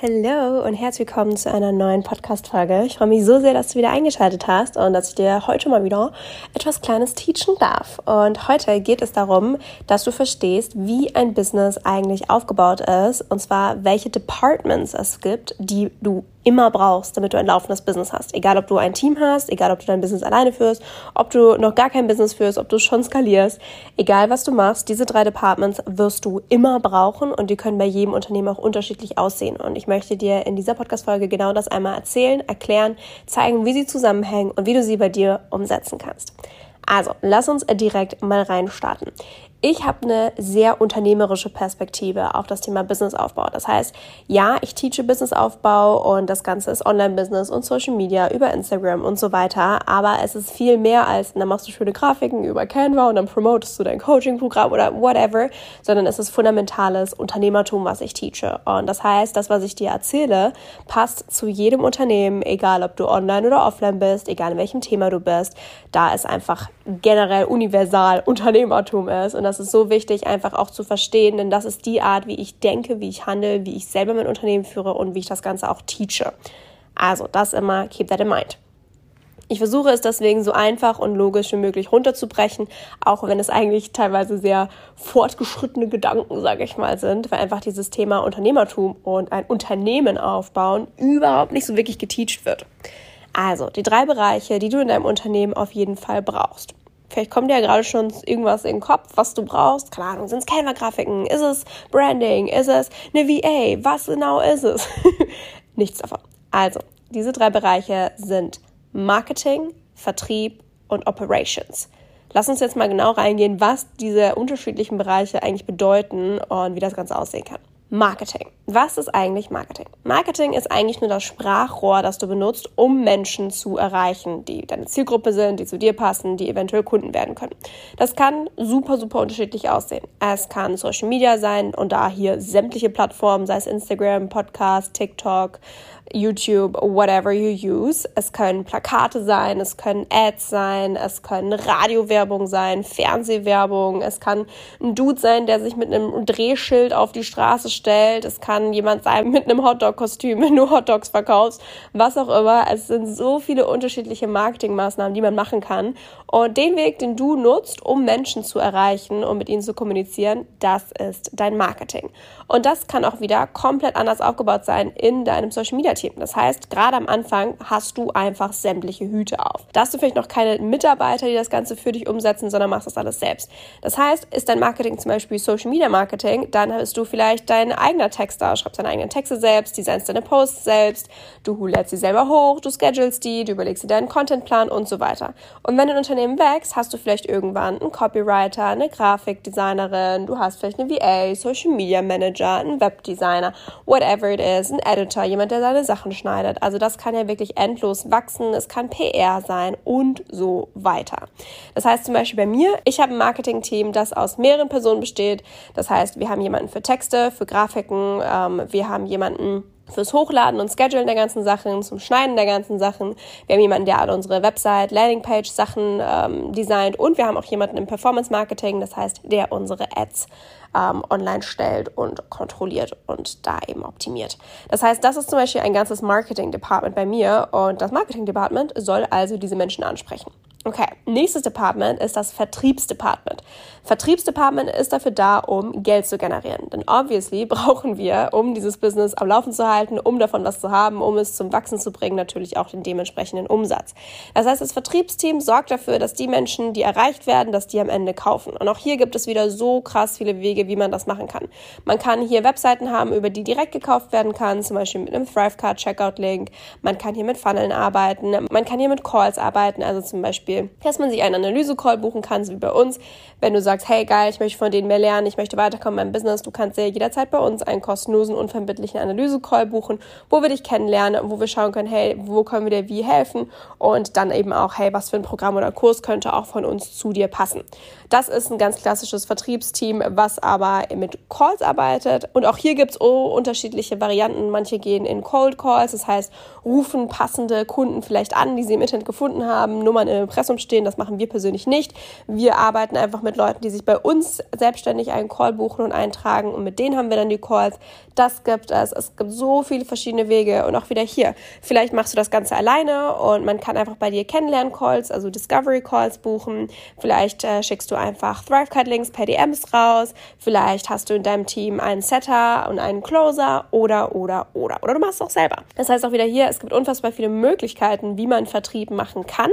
Hallo und herzlich willkommen zu einer neuen Podcast-Folge. Ich freue mich so sehr, dass du wieder eingeschaltet hast und dass ich dir heute mal wieder etwas Kleines teachen darf. Und heute geht es darum, dass du verstehst, wie ein Business eigentlich aufgebaut ist und zwar welche Departments es gibt, die du immer brauchst, damit du ein laufendes Business hast. Egal, ob du ein Team hast, egal, ob du dein Business alleine führst, ob du noch gar kein Business führst, ob du schon skalierst, egal was du machst, diese drei Departments wirst du immer brauchen und die können bei jedem Unternehmen auch unterschiedlich aussehen. Und ich möchte dir in dieser Podcast-Folge genau das einmal erzählen, erklären, zeigen, wie sie zusammenhängen und wie du sie bei dir umsetzen kannst. Also, lass uns direkt mal reinstarten. Ich habe eine sehr unternehmerische Perspektive auf das Thema Businessaufbau. Das heißt, ja, ich teache Businessaufbau und das Ganze ist Online-Business und Social Media über Instagram und so weiter. Aber es ist viel mehr als, dann machst du schöne Grafiken über Canva und dann promotest du dein Coaching-Programm oder whatever, sondern es ist fundamentales Unternehmertum, was ich teache. Und das heißt, das, was ich dir erzähle, passt zu jedem Unternehmen, egal ob du online oder offline bist, egal in welchem Thema du bist. Da es einfach generell universal Unternehmertum ist. Und das ist so wichtig, einfach auch zu verstehen, denn das ist die Art, wie ich denke, wie ich handle, wie ich selber mein Unternehmen führe und wie ich das Ganze auch teache. Also das immer, keep that in mind. Ich versuche es deswegen so einfach und logisch wie möglich runterzubrechen, auch wenn es eigentlich teilweise sehr fortgeschrittene Gedanken, sage ich mal, sind, weil einfach dieses Thema Unternehmertum und ein Unternehmen aufbauen überhaupt nicht so wirklich geteacht wird. Also, die drei Bereiche, die du in deinem Unternehmen auf jeden Fall brauchst. Vielleicht kommt dir ja gerade schon irgendwas in den Kopf, was du brauchst. Keine Ahnung, sind es Canva-Grafiken? Ist es Branding? Ist es eine VA? Was genau ist es? Nichts davon. Also, diese drei Bereiche sind Marketing, Vertrieb und Operations. Lass uns jetzt mal genau reingehen, was diese unterschiedlichen Bereiche eigentlich bedeuten und wie das Ganze aussehen kann. Marketing. Was ist eigentlich Marketing? Marketing ist eigentlich nur das Sprachrohr, das du benutzt, um Menschen zu erreichen, die deine Zielgruppe sind, die zu dir passen, die eventuell Kunden werden können. Das kann super, super unterschiedlich aussehen. Es kann Social Media sein und da hier sämtliche Plattformen, sei es Instagram, Podcast, TikTok, YouTube, whatever you use. Es können Plakate sein, es können Ads sein, es können Radiowerbung sein, Fernsehwerbung, es kann ein Dude sein, der sich mit einem Drehschild auf die Straße stellt, es kann jemand sein mit einem Hotdog-Kostüm, wenn du Hotdogs verkaufst, was auch immer. Es sind so viele unterschiedliche Marketingmaßnahmen, die man machen kann. Und den Weg, den du nutzt, um Menschen zu erreichen und mit ihnen zu kommunizieren, das ist dein Marketing. Und das kann auch wieder komplett anders aufgebaut sein in deinem Social Media Team. Das heißt, gerade am Anfang hast du einfach sämtliche Hüte auf. Da hast du vielleicht noch keine Mitarbeiter, die das Ganze für dich umsetzen, sondern machst das alles selbst. Das heißt, ist dein Marketing zum Beispiel Social Media Marketing, dann bist du vielleicht dein eigener Texter, schreibst deine eigenen Texte selbst, designst deine Posts selbst, du lädst sie selber hoch, du schedulst die, du überlegst dir deinen Contentplan und so weiter. Und wenn dein Unternehmen wächst, hast du vielleicht irgendwann einen Copywriter, eine Grafikdesignerin, du hast vielleicht eine VA, Social Media Manager, einen Webdesigner, whatever it is, ein Editor, jemand, der seine Sachen schneidet. Also das kann ja wirklich endlos wachsen. Es kann PR sein und so weiter. Das heißt zum Beispiel bei mir, ich habe ein Marketing-Team, das aus mehreren Personen besteht. Das heißt, wir haben jemanden für Texte, für Grafiken, ähm, wir haben jemanden fürs Hochladen und Schedulen der ganzen Sachen, zum Schneiden der ganzen Sachen. Wir haben jemanden, der alle unsere Website, Landingpage Sachen ähm, designt und wir haben auch jemanden im Performance Marketing, das heißt, der unsere Ads ähm, online stellt und kontrolliert und da eben optimiert. Das heißt, das ist zum Beispiel ein ganzes Marketing Department bei mir und das Marketing Department soll also diese Menschen ansprechen. Okay, nächstes Department ist das Vertriebsdepartment. Vertriebsdepartment ist dafür da, um Geld zu generieren. Denn obviously brauchen wir, um dieses Business am Laufen zu halten, um davon was zu haben, um es zum Wachsen zu bringen, natürlich auch den dementsprechenden Umsatz. Das heißt, das Vertriebsteam sorgt dafür, dass die Menschen, die erreicht werden, dass die am Ende kaufen. Und auch hier gibt es wieder so krass viele Wege, Wege, wie man das machen kann. Man kann hier Webseiten haben, über die direkt gekauft werden kann, zum Beispiel mit einem Thrivecard Checkout Link. Man kann hier mit Funneln arbeiten. Man kann hier mit Calls arbeiten, also zum Beispiel, dass man sich einen Analyse-Call buchen kann, so wie bei uns. Wenn du sagst, hey geil, ich möchte von denen mehr lernen, ich möchte weiterkommen in meinem Business, du kannst ja jederzeit bei uns einen kostenlosen, unverbindlichen Analyse-Call buchen, wo wir dich kennenlernen, wo wir schauen können, hey, wo können wir dir wie helfen und dann eben auch, hey, was für ein Programm oder Kurs könnte auch von uns zu dir passen. Das ist ein ganz klassisches Vertriebsteam, was aber mit Calls arbeitet. Und auch hier gibt es oh, unterschiedliche Varianten. Manche gehen in Cold Calls, das heißt, rufen passende Kunden vielleicht an, die sie im Internet gefunden haben, Nummern im Impressum stehen. Das machen wir persönlich nicht. Wir arbeiten einfach mit Leuten, die sich bei uns selbstständig einen Call buchen und eintragen. Und mit denen haben wir dann die Calls. Das gibt es. Es gibt so viele verschiedene Wege. Und auch wieder hier. Vielleicht machst du das Ganze alleine und man kann einfach bei dir Kennenlern-Calls, also Discovery-Calls buchen. Vielleicht äh, schickst du einfach Thrivecard-Links per DMs raus. Vielleicht hast du in deinem Team einen Setter und einen Closer oder, oder, oder. Oder du machst es auch selber. Das heißt auch wieder hier, es gibt unfassbar viele Möglichkeiten, wie man Vertrieb machen kann.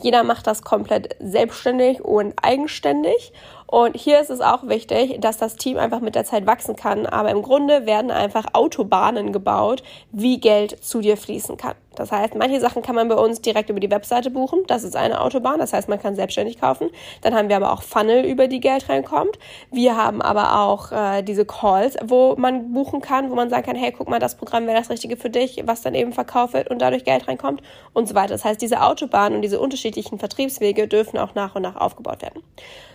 Jeder macht das komplett selbstständig und eigenständig. Und hier ist es auch wichtig, dass das Team einfach mit der Zeit wachsen kann. Aber im Grunde werden einfach Autobahnen gebaut, wie Geld zu dir fließen kann. Das heißt, manche Sachen kann man bei uns direkt über die Webseite buchen. Das ist eine Autobahn. Das heißt, man kann selbstständig kaufen. Dann haben wir aber auch Funnel, über die Geld reinkommt. Wir haben aber auch äh, diese Calls, wo man buchen kann, wo man sagen kann, hey, guck mal, das Programm wäre das Richtige für dich, was dann eben verkauft wird und dadurch Geld reinkommt und so weiter. Das heißt, diese Autobahnen und diese unterschiedlichen Vertriebswege dürfen auch nach und nach aufgebaut werden.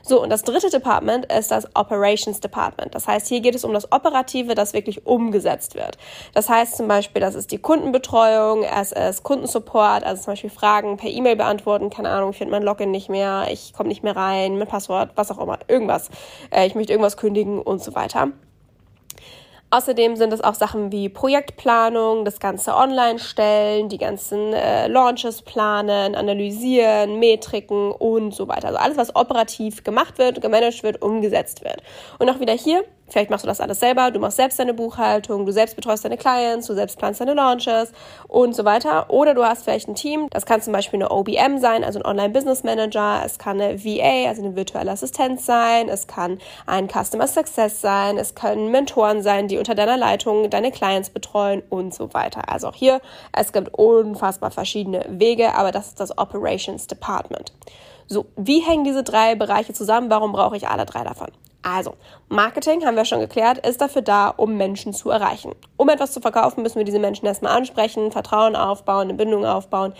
So, und das dritte Department ist das Operations Department. Das heißt, hier geht es um das Operative, das wirklich umgesetzt wird. Das heißt zum Beispiel, das ist die Kundenbetreuung, es ist Kundensupport, also zum Beispiel Fragen per E-Mail beantworten, keine Ahnung, ich finde mein Login nicht mehr, ich komme nicht mehr rein, mein Passwort, was auch immer, irgendwas. Äh, ich möchte irgendwas kündigen und so weiter. Außerdem sind es auch Sachen wie Projektplanung, das Ganze online stellen, die ganzen äh, Launches planen, analysieren, Metriken und so weiter. Also alles, was operativ gemacht wird, gemanagt wird, umgesetzt wird. Und auch wieder hier Vielleicht machst du das alles selber, du machst selbst deine Buchhaltung, du selbst betreust deine Clients, du selbst planst deine Launches und so weiter. Oder du hast vielleicht ein Team, das kann zum Beispiel eine OBM sein, also ein Online-Business Manager, es kann eine VA, also eine virtuelle Assistenz sein, es kann ein Customer Success sein, es können Mentoren sein, die unter deiner Leitung deine Clients betreuen und so weiter. Also auch hier, es gibt unfassbar verschiedene Wege, aber das ist das Operations Department. So, wie hängen diese drei Bereiche zusammen? Warum brauche ich alle drei davon? Also, Marketing, haben wir schon geklärt, ist dafür da, um Menschen zu erreichen. Um etwas zu verkaufen, müssen wir diese Menschen erstmal ansprechen, Vertrauen aufbauen, eine Bindung aufbauen,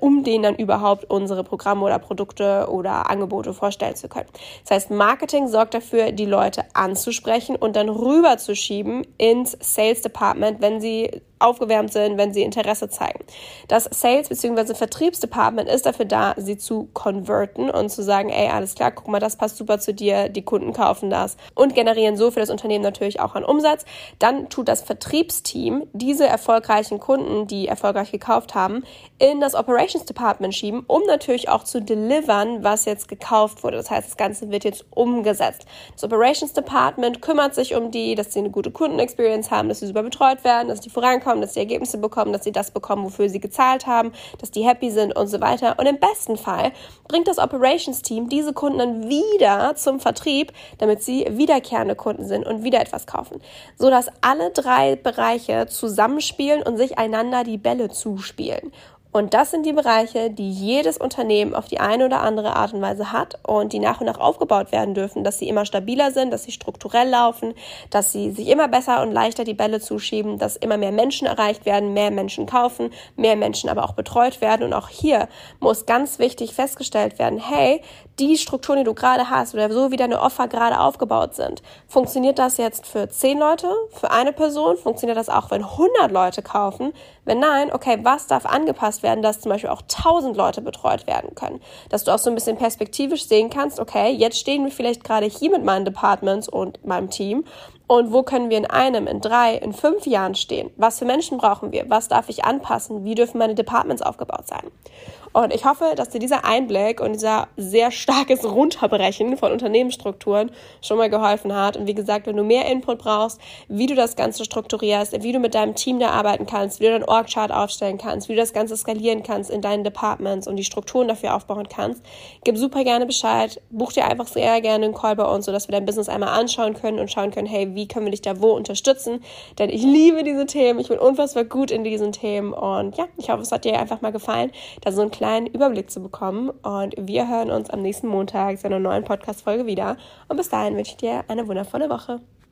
um denen dann überhaupt unsere Programme oder Produkte oder Angebote vorstellen zu können. Das heißt, Marketing sorgt dafür, die Leute anzusprechen und dann rüberzuschieben ins Sales Department, wenn sie aufgewärmt sind, wenn sie Interesse zeigen. Das Sales- bzw. Vertriebsdepartment ist dafür da, sie zu converten und zu sagen, ey, alles klar, guck mal, das passt super zu dir, die Kunden kaufen das und generieren so für das Unternehmen natürlich auch einen Umsatz. Dann tut das Vertriebsteam diese erfolgreichen Kunden, die erfolgreich gekauft haben, in das Operations Department schieben, um natürlich auch zu delivern, was jetzt gekauft wurde. Das heißt, das Ganze wird jetzt umgesetzt. Das Operations Department kümmert sich um die, dass sie eine gute Kundenexperience haben, dass sie super betreut werden, dass die vorankommen, dass sie Ergebnisse bekommen, dass sie das bekommen, wofür sie gezahlt haben, dass die happy sind und so weiter. Und im besten Fall bringt das Operations Team diese Kunden dann wieder zum Vertrieb, damit sie wiederkehrende Kunden sind und wieder etwas kaufen, so dass alle drei Bereiche zusammenspielen und sich einander die Bälle zuspielen. Und das sind die Bereiche, die jedes Unternehmen auf die eine oder andere Art und Weise hat und die nach und nach aufgebaut werden dürfen, dass sie immer stabiler sind, dass sie strukturell laufen, dass sie sich immer besser und leichter die Bälle zuschieben, dass immer mehr Menschen erreicht werden, mehr Menschen kaufen, mehr Menschen aber auch betreut werden. Und auch hier muss ganz wichtig festgestellt werden, hey, die Strukturen, die du gerade hast oder so wie deine Offer gerade aufgebaut sind, funktioniert das jetzt für zehn Leute, für eine Person? Funktioniert das auch, wenn 100 Leute kaufen? Wenn nein, okay, was darf angepasst werden, dass zum Beispiel auch 1000 Leute betreut werden können? Dass du auch so ein bisschen perspektivisch sehen kannst, okay, jetzt stehen wir vielleicht gerade hier mit meinen Departments und meinem Team und wo können wir in einem, in drei, in fünf Jahren stehen? Was für Menschen brauchen wir? Was darf ich anpassen? Wie dürfen meine Departments aufgebaut sein? Und ich hoffe, dass dir dieser Einblick und dieser sehr starkes Runterbrechen von Unternehmensstrukturen schon mal geholfen hat. Und wie gesagt, wenn du mehr Input brauchst, wie du das Ganze strukturierst, wie du mit deinem Team da arbeiten kannst, wie du deinen Org-Chart aufstellen kannst, wie du das Ganze skalieren kannst in deinen Departments und die Strukturen dafür aufbauen kannst, gib super gerne Bescheid. Buch dir einfach sehr gerne einen Call bei uns, sodass wir dein Business einmal anschauen können und schauen können, hey, wie können wir dich da wo unterstützen? Denn ich liebe diese Themen. Ich bin unfassbar gut in diesen Themen. Und ja, ich hoffe, es hat dir einfach mal gefallen, da so einen kleinen Überblick zu bekommen. Und wir hören uns am nächsten Montag zu einer neuen Podcast-Folge wieder. Und bis dahin wünsche ich dir eine wundervolle Woche.